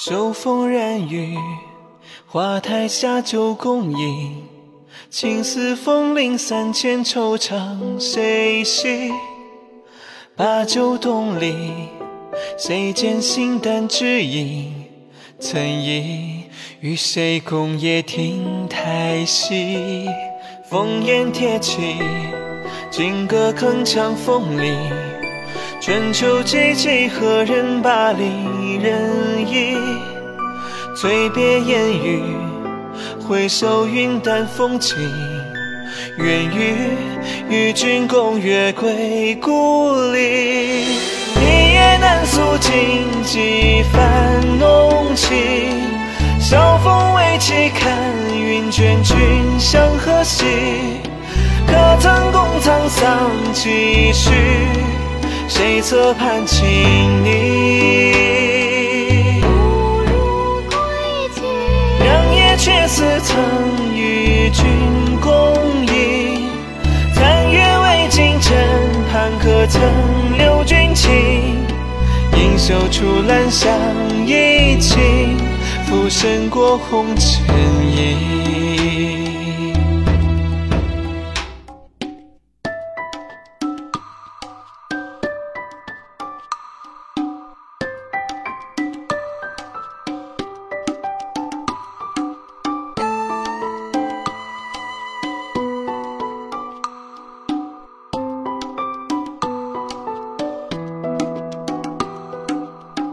秋风染雨，花台下酒共饮。青丝风铃三千，惆怅谁系？把酒东篱，谁见形单只影？曾忆与谁共夜听台戏？烽烟铁骑，金戈铿锵风里。春秋寂寂，何人把离人忆？醉别烟雨，回首云淡风轻。愿与与君共月归故里。一夜难诉尽几番浓情。晓风未起，看云卷，君向何兮？可曾共沧桑几许？侧畔轻昵？不如归期。良夜却似曾与君共饮。残月未尽，枕畔可曾留君情？盈袖处兰香一倾，浮生过红尘影。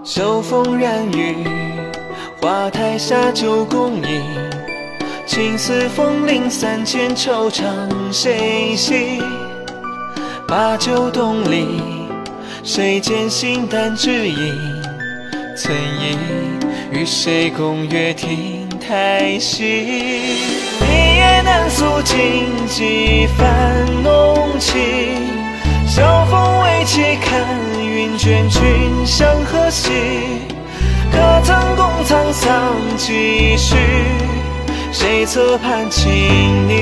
秋风染雨，花台下酒共饮。青丝风铃三千，惆怅谁系？把酒东篱，谁见形单只影？曾忆与谁共月亭台戏？一夜难诉尽几番浓情。晓风起，看云卷，君向何兮？可曾共沧桑几许？谁侧畔轻昵？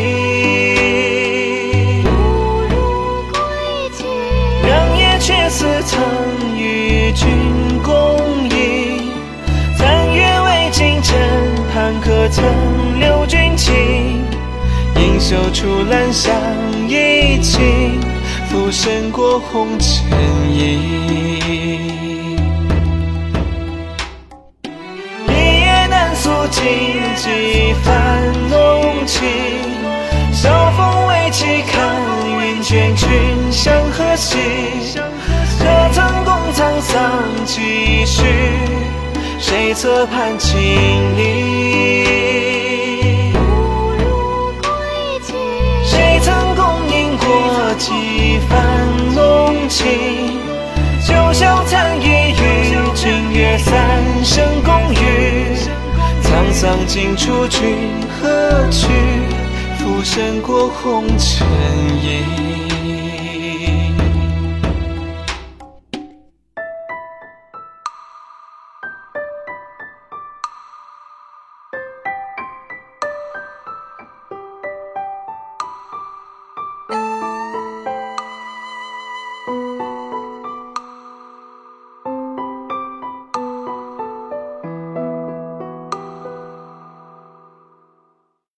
不如归期。良夜却似曾与君共饮。残月未尽，枕畔可曾留君情？盈袖处兰香一倾，浮生过红尘影。一夜难诉尽几番浓情。晓风未起，看云卷，君向何兮？可曾共沧桑几许？谁侧畔轻？三生共浴。沧桑尽处，君何去？浮生过红尘影。